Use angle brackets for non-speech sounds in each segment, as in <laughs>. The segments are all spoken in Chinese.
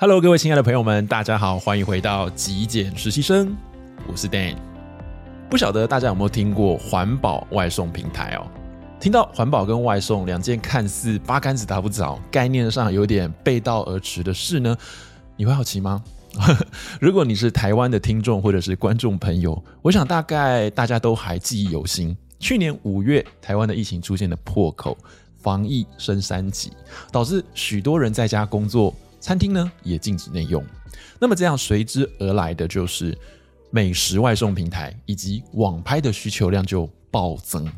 Hello，各位亲爱的朋友们，大家好，欢迎回到极简实习生，我是 Dan。不晓得大家有没有听过环保外送平台哦？听到环保跟外送两件看似八竿子打不着、概念上有点背道而驰的事呢，你会好奇吗？<laughs> 如果你是台湾的听众或者是观众朋友，我想大概大家都还记忆犹新。去年五月，台湾的疫情出现了破口，防疫升三级，导致许多人在家工作。餐厅呢也禁止内用，那么这样随之而来的就是美食外送平台以及网拍的需求量就暴增。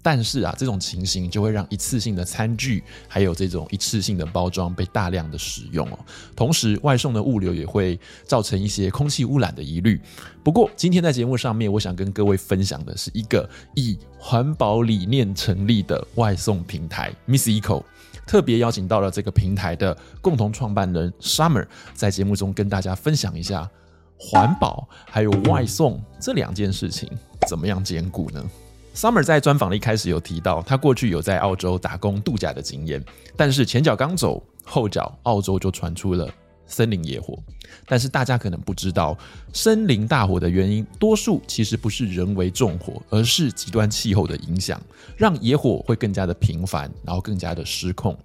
但是啊，这种情形就会让一次性的餐具还有这种一次性的包装被大量的使用哦。同时，外送的物流也会造成一些空气污染的疑虑。不过，今天在节目上面，我想跟各位分享的是一个以环保理念成立的外送平台 Miss Eco。特别邀请到了这个平台的共同创办人 Summer，在节目中跟大家分享一下环保还有外送这两件事情怎么样兼顾呢？Summer 在专访的一开始有提到，他过去有在澳洲打工度假的经验，但是前脚刚走，后脚澳洲就传出了。森林野火，但是大家可能不知道，森林大火的原因，多数其实不是人为纵火，而是极端气候的影响，让野火会更加的频繁，然后更加的失控。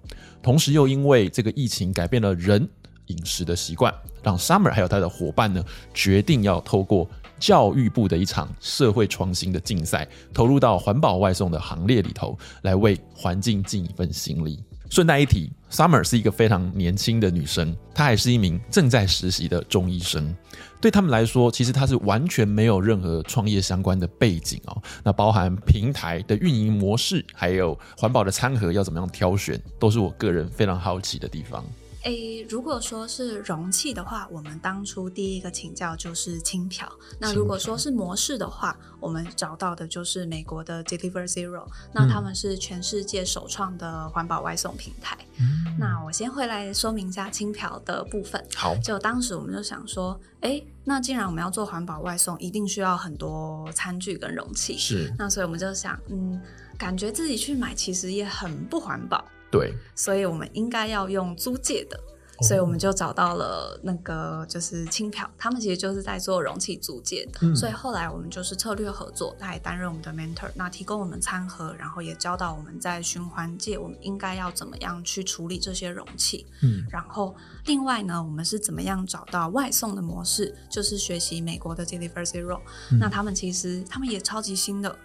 同时又因为这个疫情改变了人饮食的习惯，让 Summer 还有他的伙伴呢，决定要透过教育部的一场社会创新的竞赛，投入到环保外送的行列里头，来为环境尽一份心力。顺带一提，Summer 是一个非常年轻的女生，她还是一名正在实习的中医生。对他们来说，其实她是完全没有任何创业相关的背景哦。那包含平台的运营模式，还有环保的餐盒要怎么样挑选，都是我个人非常好奇的地方。诶，如果说是容器的话，我们当初第一个请教就是轻漂。那如果说是模式的话，我们找到的就是美国的 Deliver Zero。那他们是全世界首创的环保外送平台。嗯。那我先回来说明一下轻漂的部分。好，就当时我们就想说，哎，那既然我们要做环保外送，一定需要很多餐具跟容器。是。那所以我们就想，嗯，感觉自己去买其实也很不环保。对，所以我们应该要用租借的，所以我们就找到了那个就是轻漂，他们其实就是在做容器租借的，嗯，所以后来我们就是策略合作，他也担任我们的 mentor，那提供我们餐盒，然后也教导我们在循环界我们应该要怎么样去处理这些容器，嗯，然后另外呢，我们是怎么样找到外送的模式，就是学习美国的 Deliver Zero，嗯，那他们其实他们也超级新的。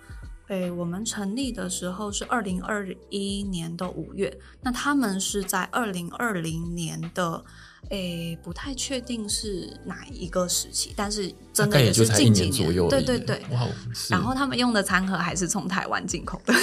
对，我们成立的时候是二零二一年的五月，那他们是在二零二零年的，诶，不太确定是哪一个时期，但是真的也是近几年左右。对对对，哇，然后他们用的餐盒还是从台湾进口的。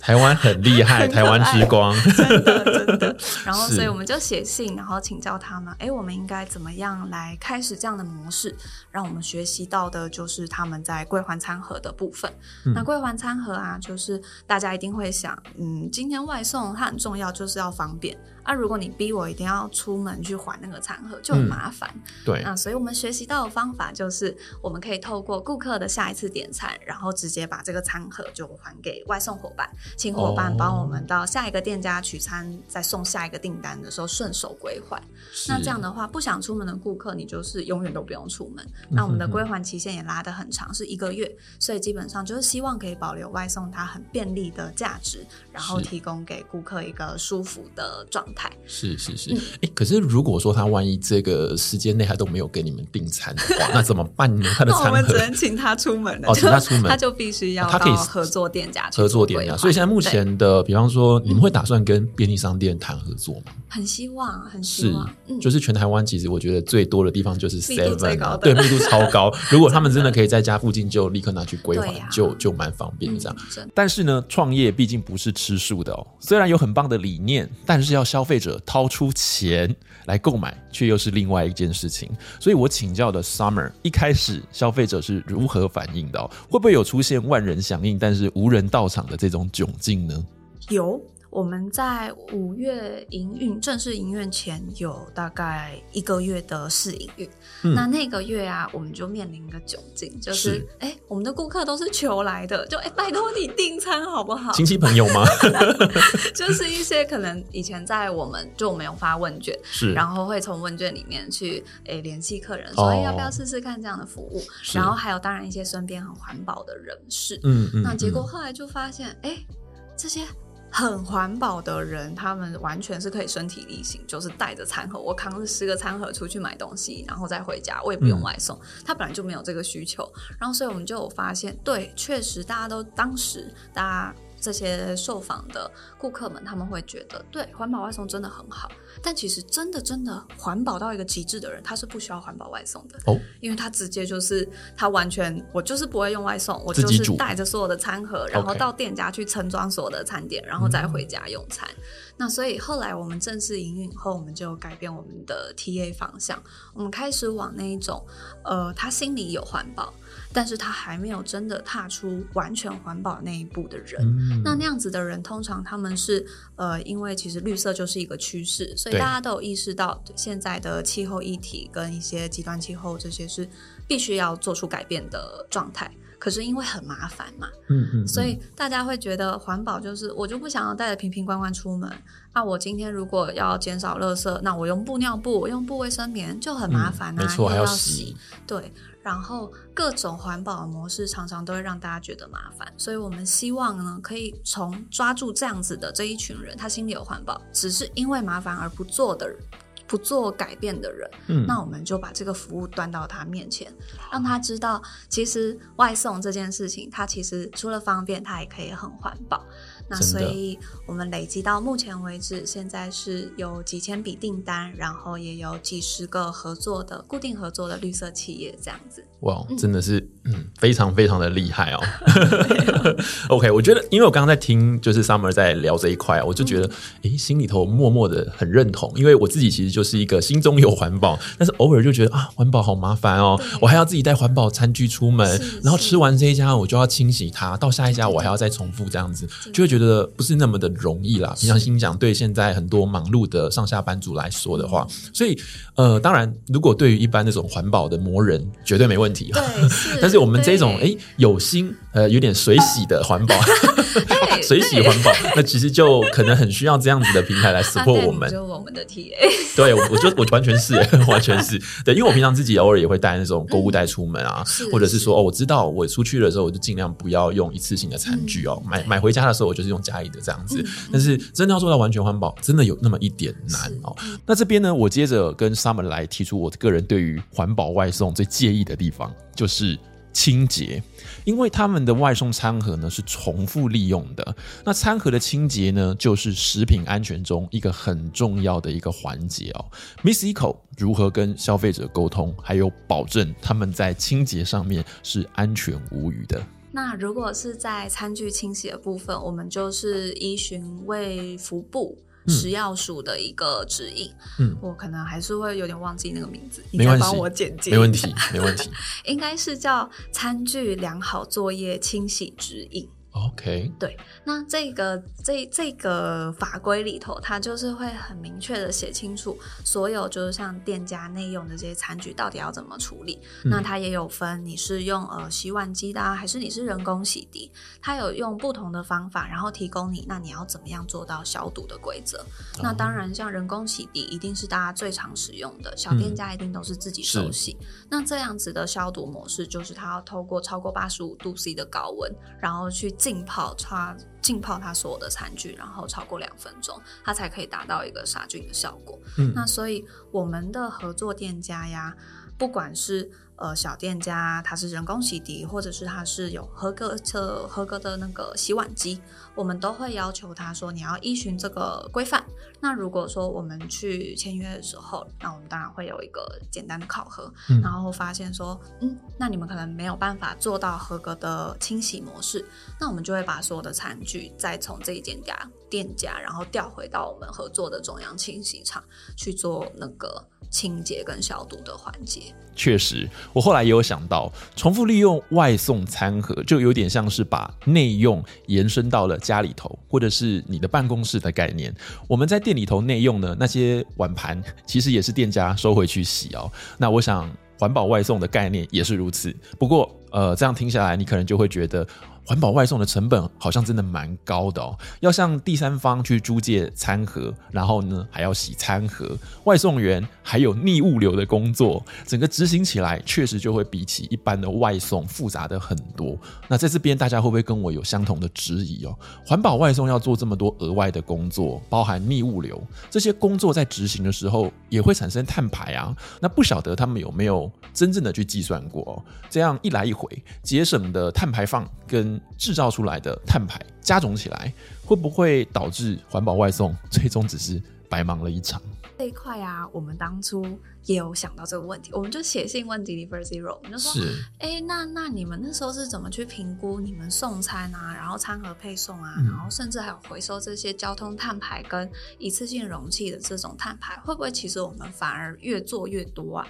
台湾很厉害，<laughs> 台湾之光，真的真的。<laughs> 然后，所以我们就写信，然后请教他们，哎，我们应该怎么样来开始这样的模式？让我们学习到的就是他们在归还餐盒的部分。嗯、那归还餐盒啊，就是大家一定会想，嗯，今天外送它很重要，就是要方便。啊，如果你逼我一定要出门去还那个餐盒，就很麻烦。嗯、对，那所以我们学习到的方法就是，我们可以透过顾客的下一次点餐，然后直接把这个餐盒就还给外送伙伴。请伙伴帮我们到下一个店家取餐，再送下一个订单的时候顺手归还。那这样的话，不想出门的顾客，你就是永远都不用出门。那我们的归还期限也拉得很长，是一个月。所以基本上就是希望可以保留外送它很便利的价值，然后提供给顾客一个舒服的状态。是是是。哎、<laughs> 嗯欸，可是如果说他万一这个时间内他都没有给你们订餐的话，<laughs> 那怎么办呢？他的餐盒我们只能请他出门了。哦，请他出门，<laughs> 他就必须要他可以合作店家合作店家。所以现在目前的，比方说，你们会打算跟便利商店谈合作吗？很希望，很希望。嗯，就是全台湾其实我觉得最多的地方就是 Seven，啊对，密度超高。<laughs> 如果他们真的可以在家附近就立刻拿去归还，啊、就就蛮方便这样。嗯、但是呢，创业毕竟不是吃素的哦。虽然有很棒的理念，但是要消费者掏出钱来购买，却又是另外一件事情。所以我请教的 Summer，一开始消费者是如何反应的？会不会有出现万人响应，但是无人到场的这种窘境呢？有。我们在五月营运正式营运前有大概一个月的试营运，嗯、那那个月啊，我们就面临一个窘境，就是哎、欸，我们的顾客都是求来的，就哎、欸，拜托你订餐好不好？亲戚朋友吗？<laughs> 就是一些可能以前在我们就我们有发问卷，是，然后会从问卷里面去哎联系客人，说哎、哦欸、要不要试试看这样的服务，然后还有当然一些身边很环保的人士，嗯嗯，那结果后来就发现哎、欸、这些。很环保的人，他们完全是可以身体力行，就是带着餐盒，我扛着十个餐盒出去买东西，然后再回家，我也不用外送。嗯、他本来就没有这个需求，然后所以我们就有发现，对，确实大家都当时大家。这些受访的顾客们，他们会觉得，对，环保外送真的很好。但其实，真的真的环保到一个极致的人，他是不需要环保外送的哦，因为他直接就是他完全，我就是不会用外送，我就是带着所有的餐盒，然后到店家去盛装所有的餐点，然后再回家用餐。嗯、那所以后来我们正式营运后，我们就改变我们的 TA 方向，我们开始往那一种，呃，他心里有环保。但是他还没有真的踏出完全环保那一步的人，嗯、那那样子的人，通常他们是呃，因为其实绿色就是一个趋势，所以大家都有意识到现在的气候议题跟一些极端气候这些是必须要做出改变的状态。可是因为很麻烦嘛，嗯嗯，所以大家会觉得环保就是我就不想要带着瓶瓶罐罐出门。那我今天如果要减少垃圾，那我用布尿布，我用布卫生棉就很麻烦啊，嗯、没错，还要洗，对。然后各种环保模式常常都会让大家觉得麻烦，所以我们希望呢，可以从抓住这样子的这一群人，他心里有环保，只是因为麻烦而不做的人，不做改变的人，嗯，那我们就把这个服务端到他面前，让他知道，其实外送这件事情，它其实除了方便，它也可以很环保。那所以，我们累积到目前为止，现在是有几千笔订单，然后也有几十个合作的固定合作的绿色企业这样子。哇，真的是嗯，非常非常的厉害哦。<laughs> OK，我觉得，因为我刚刚在听，就是 Summer 在聊这一块，我就觉得，诶、嗯欸，心里头默默的很认同，因为我自己其实就是一个心中有环保，但是偶尔就觉得啊，环保好麻烦哦，我还要自己带环保餐具出门，然后吃完这一家我就要清洗它，到下一家我还要再重复这样子，就会觉得。觉得不是那么的容易啦。平常心讲，对现在很多忙碌的上下班族来说的话，所以呃，当然，如果对于一般那种环保的魔人，绝对没问题。对，<laughs> 但是我们这种哎有心呃有点水洗的环保，<laughs> 水洗环保，那其实就可能很需要这样子的平台来 support 我们。就我们的 TA，<laughs> 对，我就我完全是 <laughs> 完全是对，因为我平常自己偶尔也会带那种购物袋出门啊，或者是说哦，我知道我出去的时候，我就尽量不要用一次性的餐具哦，买买回家的时候，我就是。用家里的这样子，但是真的要做到完全环保，真的有那么一点难哦。那这边呢，我接着跟 Summer 来提出我个人对于环保外送最介意的地方，就是清洁，因为他们的外送餐盒呢是重复利用的。那餐盒的清洁呢，就是食品安全中一个很重要的一个环节哦。Miss Eco 如何跟消费者沟通，还有保证他们在清洁上面是安全无虞的？那如果是在餐具清洗的部分，我们就是依循卫福部食药署的一个指引。嗯，我可能还是会有点忘记那个名字，你再帮我简介。没问题，没问题。<laughs> 应该是叫《餐具良好作业清洗指引》。OK，对，那这个这这个法规里头，它就是会很明确的写清楚，所有就是像店家内用的这些餐具到底要怎么处理。嗯、那它也有分，你是用呃洗碗机的，啊，还是你是人工洗涤？它有用不同的方法，然后提供你，那你要怎么样做到消毒的规则？哦、那当然，像人工洗涤一定是大家最常使用的，小店家一定都是自己手洗。嗯、那这样子的消毒模式，就是它要透过超过八十五度 C 的高温，然后去。浸泡它，浸泡它所有的餐具，然后超过两分钟，它才可以达到一个杀菌的效果。嗯，那所以我们的合作店家呀，不管是。呃，小店家它是人工洗涤，或者是它是有合格的合格的那个洗碗机，我们都会要求他说，你要依循这个规范。那如果说我们去签约的时候，那我们当然会有一个简单的考核，嗯、然后发现说，嗯，那你们可能没有办法做到合格的清洗模式，那我们就会把所有的餐具再从这一间家店家，然后调回到我们合作的中央清洗厂去做那个。清洁跟消毒的环节。确实，我后来也有想到，重复利用外送餐盒，就有点像是把内用延伸到了家里头，或者是你的办公室的概念。我们在店里头内用呢，那些碗盘其实也是店家收回去洗哦。那我想，环保外送的概念也是如此。不过，呃，这样听下来，你可能就会觉得。环保外送的成本好像真的蛮高的哦，要向第三方去租借餐盒，然后呢还要洗餐盒，外送员还有逆物流的工作，整个执行起来确实就会比起一般的外送复杂的很多。那在这边大家会不会跟我有相同的质疑哦？环保外送要做这么多额外的工作，包含逆物流这些工作，在执行的时候也会产生碳排啊。那不晓得他们有没有真正的去计算过？这样一来一回，节省的碳排放跟制造出来的碳排加总起来，会不会导致环保外送最终只是白忙了一场？这一块啊，我们当初也有想到这个问题，我们就写信问 Deliver Zero，我们就说，哎、欸，那那你们那时候是怎么去评估你们送餐啊，然后餐盒配送啊，嗯、然后甚至还有回收这些交通碳排跟一次性容器的这种碳排，会不会其实我们反而越做越多啊？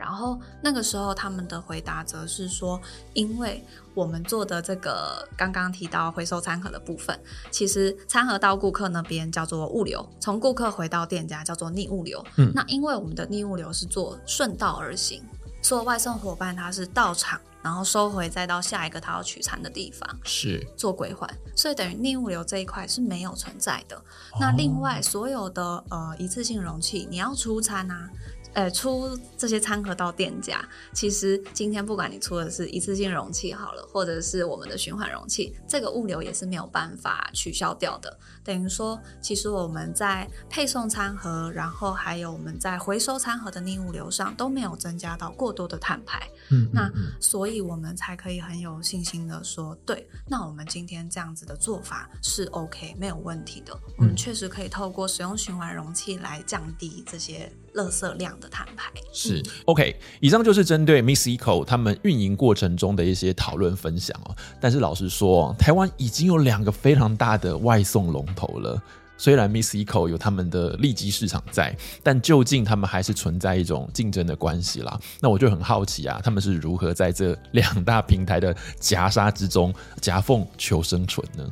然后那个时候他们的回答则是说，因为我们做的这个刚刚提到回收餐盒的部分，其实餐盒到顾客那边叫做物流，从顾客回到店家叫做逆物流。嗯，那因为我们的逆物流是做顺道而行，所有外送伙伴他是到场，然后收回再到下一个他要取餐的地方，是做归还，所以等于逆物流这一块是没有存在的。哦、那另外所有的呃一次性容器，你要出餐啊。呃，出这些餐盒到店家，其实今天不管你出的是一次性容器好了，或者是我们的循环容器，这个物流也是没有办法取消掉的。等于说，其实我们在配送餐盒，然后还有我们在回收餐盒的逆物流上都没有增加到过多的碳排。嗯，嗯，嗯，那所以我们才可以很有信心的说，对，那我们今天这样子的做法是 OK，没有问题的。我们确实可以透过使用循环容器来降低这些。垃圾量的摊牌是 OK，以上就是针对 Miss Eco 他们运营过程中的一些讨论分享哦。但是老实说，台湾已经有两个非常大的外送龙头了。虽然 Miss Eco 有他们的利基市场在，但究竟他们还是存在一种竞争的关系啦。那我就很好奇啊，他们是如何在这两大平台的夹杀之中夹缝求生存呢？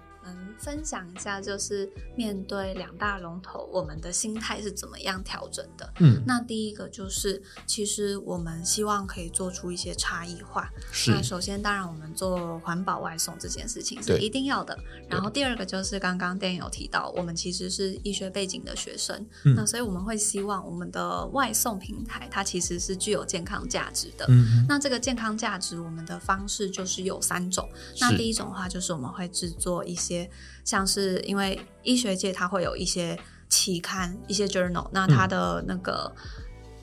分享一下，就是面对两大龙头，我们的心态是怎么样调整的？嗯，那第一个就是，其实我们希望可以做出一些差异化。是。那首先，当然我们做环保外送这件事情是一定要的。然后第二个就是刚刚 Dan 有提到，我们其实是医学背景的学生，嗯，那所以我们会希望我们的外送平台它其实是具有健康价值的。嗯，那这个健康价值，我们的方式就是有三种。那第一种的话，就是我们会制作一些。像是因为医学界它会有一些期刊、一些 journal，那它的那个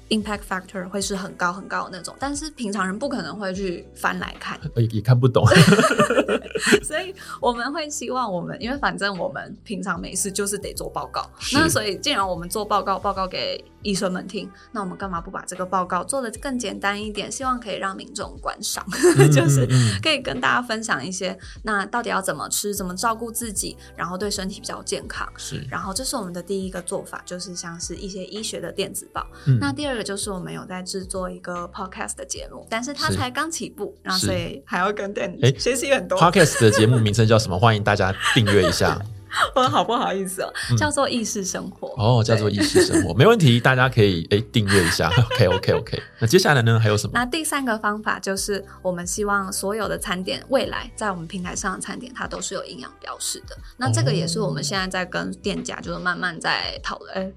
impact factor 会是很高很高的那种，但是平常人不可能会去翻来看，也也看不懂。<laughs> 所以我们会希望我们，因为反正我们平常没事就是得做报告，那所以既然我们做报告，报告给。医生们听，那我们干嘛不把这个报告做的更简单一点？希望可以让民众观赏，嗯、<laughs> 就是可以跟大家分享一些，那到底要怎么吃，怎么照顾自己，然后对身体比较健康。是，然后这是我们的第一个做法，就是像是一些医学的电子报。嗯、那第二个就是我们有在制作一个 podcast 的节目，但是它才刚起步，然后所以还要跟 Dan 学习很多。podcast 的节目名称叫什么？<laughs> 欢迎大家订阅一下。<laughs> 我好不好意思哦，嗯、叫做意识生活哦，叫做意识生活，没问题，大家可以诶订阅一下，OK OK OK。那接下来呢，还有什么？那第三个方法就是，我们希望所有的餐点未来在我们平台上的餐点，它都是有营养标识的。那这个也是我们现在在跟店家就是慢慢在讨论。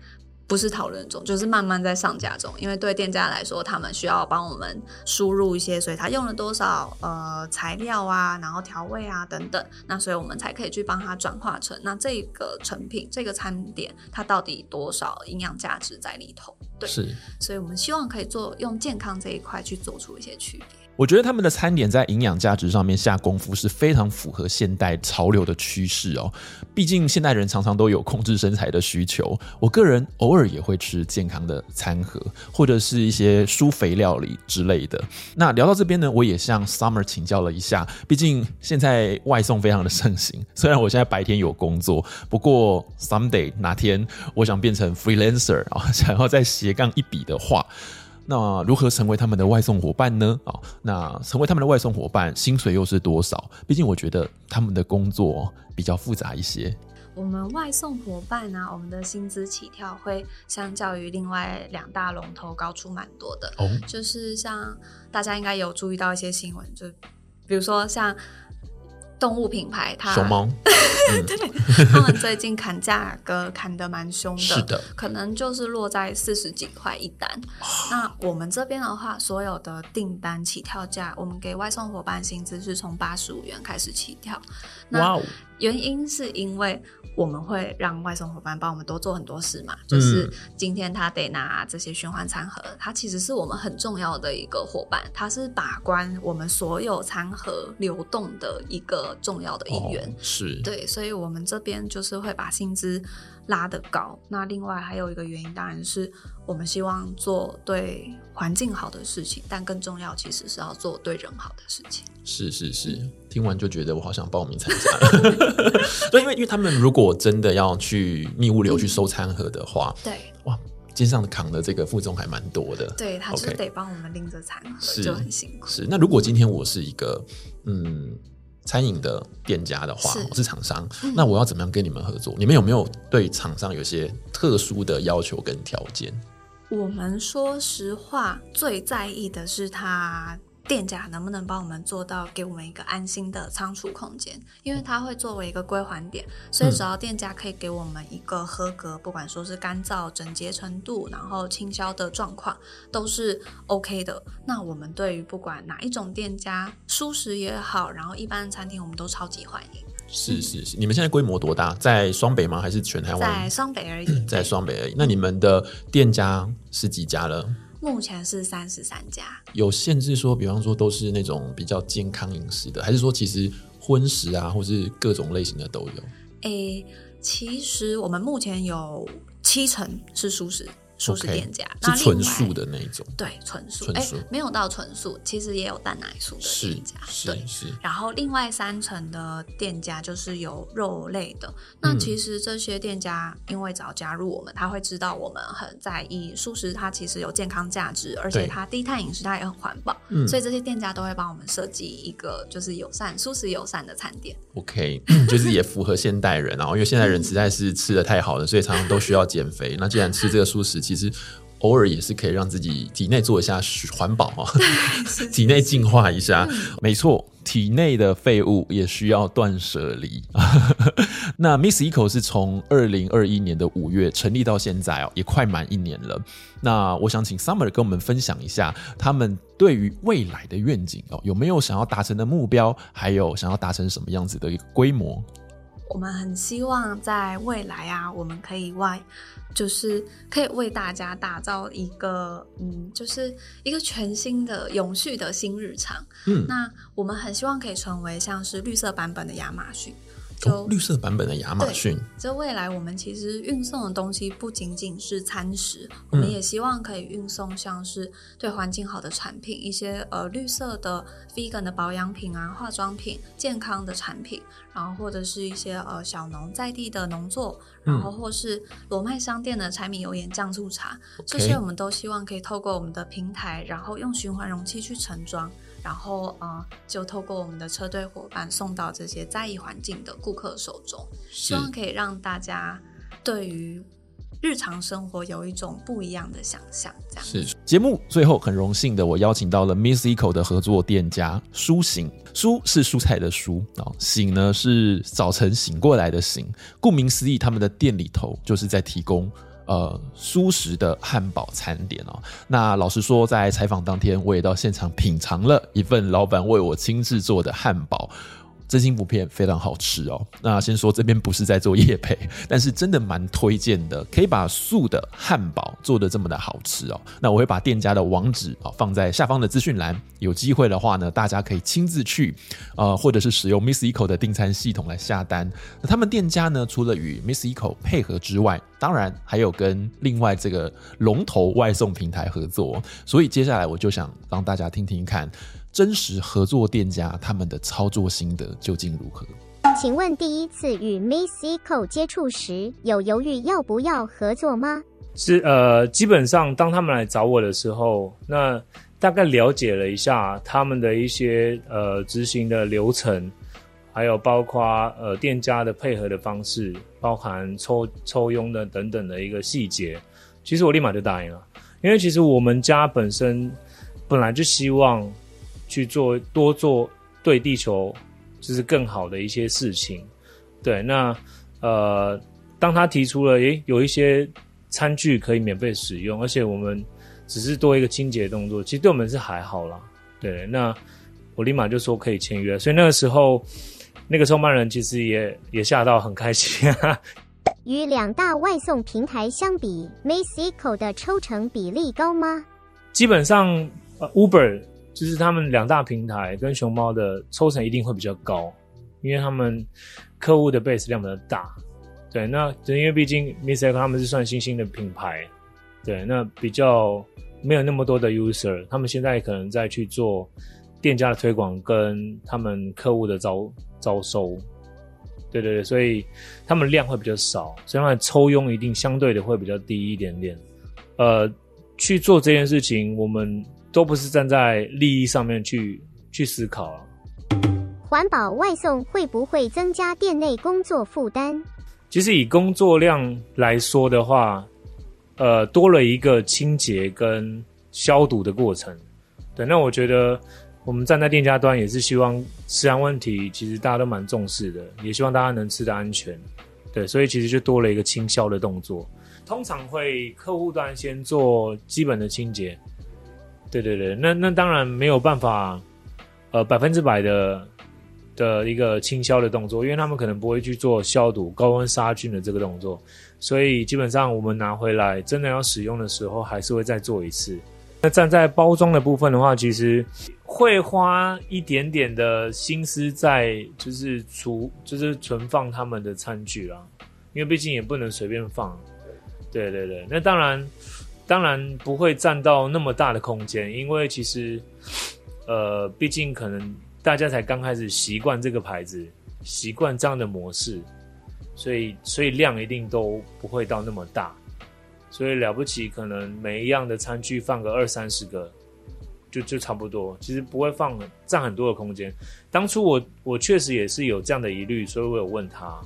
不是讨论中，就是慢慢在上架中。因为对店家来说，他们需要帮我们输入一些，所以他用了多少呃材料啊，然后调味啊等等，那所以我们才可以去帮他转化成那这个成品这个餐点它到底多少营养价值在里头。对，是，所以我们希望可以做用健康这一块去做出一些区别。我觉得他们的餐点在营养价值上面下功夫是非常符合现代潮流的趋势哦。毕竟现代人常常都有控制身材的需求，我个人偶尔。也会吃健康的餐盒，或者是一些舒肥料理之类的。那聊到这边呢，我也向 Summer 请教了一下，毕竟现在外送非常的盛行。虽然我现在白天有工作，不过 someday 哪天我想变成 freelancer 啊，想要再斜杠一笔的话。那如何成为他们的外送伙伴呢？啊，那成为他们的外送伙伴，薪水又是多少？毕竟我觉得他们的工作比较复杂一些。我们外送伙伴呢、啊，我们的薪资起跳会相较于另外两大龙头高出蛮多的。哦，就是像大家应该有注意到一些新闻，就比如说像。动物品牌，它熊猫，<laughs> 对，他们最近砍价格砍得蛮凶的，是的，可能就是落在四十几块一单。那我们这边的话，所有的订单起跳价，我们给外送伙伴薪资是从八十五元开始起跳。哇哦！原因是因为我们会让外送伙伴帮我们多做很多事嘛，就是今天他得拿这些循环餐盒，他其实是我们很重要的一个伙伴，他是把关我们所有餐盒流动的一个重要的一员。哦、是对，所以我们这边就是会把薪资拉得高。那另外还有一个原因，当然是我们希望做对环境好的事情，但更重要其实是要做对人好的事情。是是是，听完就觉得我好想报名参加。<laughs> 对，因为因为他们如果真的要去密物流去收餐盒的话，嗯、对，哇，肩上扛的这个负重还蛮多的。对，他就得帮我们拎着餐盒就很辛苦。是，那如果今天我是一个嗯餐饮的店家的话，是我是厂商，嗯、那我要怎么样跟你们合作？你们有没有对厂商有些特殊的要求跟条件？我们说实话，最在意的是他。店家能不能帮我们做到给我们一个安心的仓储空间？因为它会作为一个归还点，所以只要店家可以给我们一个合格，嗯、不管说是干燥、整洁程度，然后清销的状况都是 OK 的。那我们对于不管哪一种店家，舒适也好，然后一般的餐厅，我们都超级欢迎。是是是，你们现在规模多大？在双北吗？还是全台湾？在双北而已，在双北而已。那你们的店家是几家了？目前是三十三家，有限制说，比方说都是那种比较健康饮食的，还是说其实荤食啊，或是各种类型的都有？诶、欸，其实我们目前有七成是素食。素食店家，okay, 是纯素的那一种，对，纯素，哎、欸，没有到纯素，其实也有蛋奶素的店家，是对，是。然后另外三层的店家就是有肉类的，那其实这些店家因为早加入我们，他会知道我们很在意素食，它其实有健康价值，而且它低碳饮食，它也很环保，对所以这些店家都会帮我们设计一个就是友善素食友善的餐点。OK，就是也符合现代人，然后因为现代人实在是吃的太好了，所以常常都需要减肥。那既然吃这个素食，其实偶尔也是可以让自己体内做一下环保啊，<laughs> 体内净化一下。没错，体内的废物也需要断舍离。<laughs> 那 Miss Eco 是从二零二一年的五月成立到现在哦，也快满一年了。那我想请 Summer 跟我们分享一下他们对于未来的愿景哦，有没有想要达成的目标，还有想要达成什么样子的一个规模？我们很希望在未来啊，我们可以外。就是可以为大家打造一个，嗯，就是一个全新的、永续的新日常。嗯，那我们很希望可以成为像是绿色版本的亚马逊。就、哦、绿色版本的亚马逊，这未来我们其实运送的东西不仅仅是餐食，嗯、我们也希望可以运送像是对环境好的产品，一些呃绿色的 vegan 的保养品啊、化妆品、健康的产品，然后或者是一些呃小农在地的农作，然后或是罗麦商店的柴米油盐酱醋茶，嗯、这些我们都希望可以透过我们的平台，然后用循环容器去盛装。然后，呃，就透过我们的车队伙伴送到这些在意环境的顾客手中，希望可以让大家对于日常生活有一种不一样的想象。这样是节目最后很荣幸的，我邀请到了 Miss Eco 的合作店家苏醒，蔬是蔬菜的蔬啊，醒呢是早晨醒过来的醒。顾名思义，他们的店里头就是在提供。呃，舒适的汉堡餐点哦。那老实说，在采访当天，我也到现场品尝了一份老板为我亲自做的汉堡。真心不骗，非常好吃哦。那先说这边不是在做业配，<laughs> 但是真的蛮推荐的，可以把素的汉堡做的这么的好吃哦。那我会把店家的网址啊放在下方的资讯栏，有机会的话呢，大家可以亲自去，呃，或者是使用 Miss Eco 的订餐系统来下单。那他们店家呢，除了与 Miss Eco 配合之外，当然还有跟另外这个龙头外送平台合作。所以接下来我就想让大家听听看。真实合作店家他们的操作心得究竟如何？请问第一次与 Miss Eco 接触时，有犹豫要不要合作吗？是呃，基本上当他们来找我的时候，那大概了解了一下他们的一些呃执行的流程，还有包括呃店家的配合的方式，包含抽抽佣的等等的一个细节，其实我立马就答应了，因为其实我们家本身本来就希望。去做多做对地球就是更好的一些事情，对，那呃，当他提出了诶有一些餐具可以免费使用，而且我们只是多一个清洁动作，其实对我们是还好啦。对，那我立马就说可以签约，所以那个时候那个创办人其实也也吓到很开心啊。<laughs> 与两大外送平台相比 Eco 的抽成比例高吗？基本上，呃，Uber。就是他们两大平台跟熊猫的抽成一定会比较高，因为他们客户的 base 量比较大。对，那因为毕竟 Miss Eco 他们是算新兴的品牌，对，那比较没有那么多的 user，他们现在可能在去做店家的推广跟他们客户的招招收。对对对，所以他们量会比较少，所以他们抽佣一定相对的会比较低一点点。呃，去做这件事情，我们。都不是站在利益上面去去思考啊。环保外送会不会增加店内工作负担？其实以工作量来说的话，呃，多了一个清洁跟消毒的过程。对，那我觉得我们站在店家端也是希望食安问题，其实大家都蛮重视的，也希望大家能吃的安全。对，所以其实就多了一个清消的动作。通常会客户端先做基本的清洁。对对对，那那当然没有办法，呃，百分之百的的一个清消的动作，因为他们可能不会去做消毒、高温杀菌的这个动作，所以基本上我们拿回来真的要使用的时候，还是会再做一次。那站在包装的部分的话，其实会花一点点的心思在就是储就是存放他们的餐具啦，因为毕竟也不能随便放。对对对，那当然。当然不会占到那么大的空间，因为其实，呃，毕竟可能大家才刚开始习惯这个牌子，习惯这样的模式，所以所以量一定都不会到那么大，所以了不起可能每一样的餐具放个二三十个，就就差不多，其实不会放占很多的空间。当初我我确实也是有这样的疑虑，所以我有问他。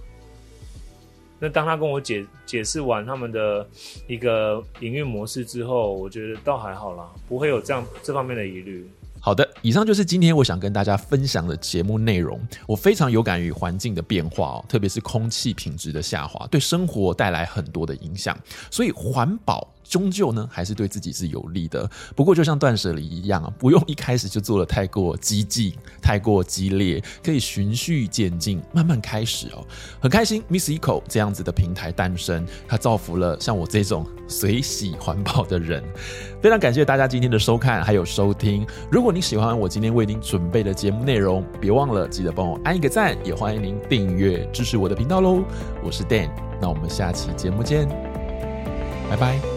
那当他跟我解解释完他们的一个营运模式之后，我觉得倒还好啦，不会有这样这方面的疑虑。好的，以上就是今天我想跟大家分享的节目内容。我非常有感于环境的变化哦，特别是空气品质的下滑，对生活带来很多的影响，所以环保。终究呢，还是对自己是有利的。不过，就像断舍离一样，不用一开始就做得太过激进、太过激烈，可以循序渐进，慢慢开始哦。很开心，Miss Eco 这样子的平台诞生，它造福了像我这种随喜环保的人。非常感谢大家今天的收看还有收听。如果你喜欢我今天为您准备的节目内容，别忘了记得帮我按一个赞，也欢迎您订阅支持我的频道喽。我是 Dan，那我们下期节目见，拜拜。